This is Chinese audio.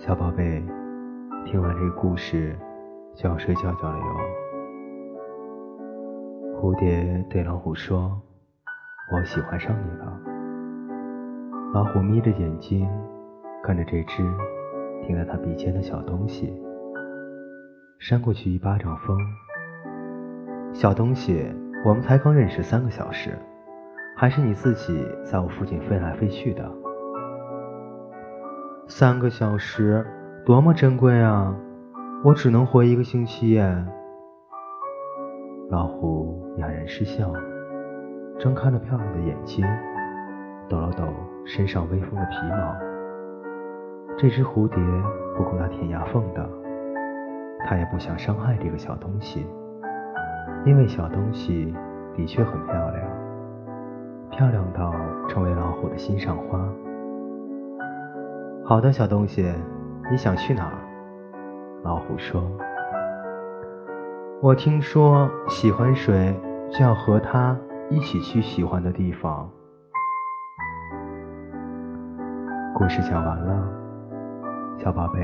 小宝贝，听完这个故事就要睡觉觉了哟。蝴蝶对老虎说：“我喜欢上你了。”老虎眯着眼睛看着这只停在他鼻尖的小东西，扇过去一巴掌风。小东西，我们才刚认识三个小时，还是你自己在我附近飞来飞去的。三个小时，多么珍贵啊！我只能活一个星期耶。老虎哑然失笑，睁开了漂亮的眼睛，抖了抖身上微风的皮毛。这只蝴蝶不顾它舔牙缝的，它也不想伤害这个小东西，因为小东西的确很漂亮，漂亮到成为老虎的心上花。好的，小东西，你想去哪儿？老虎说：“我听说喜欢谁，就要和他一起去喜欢的地方。”故事讲完了，小宝贝，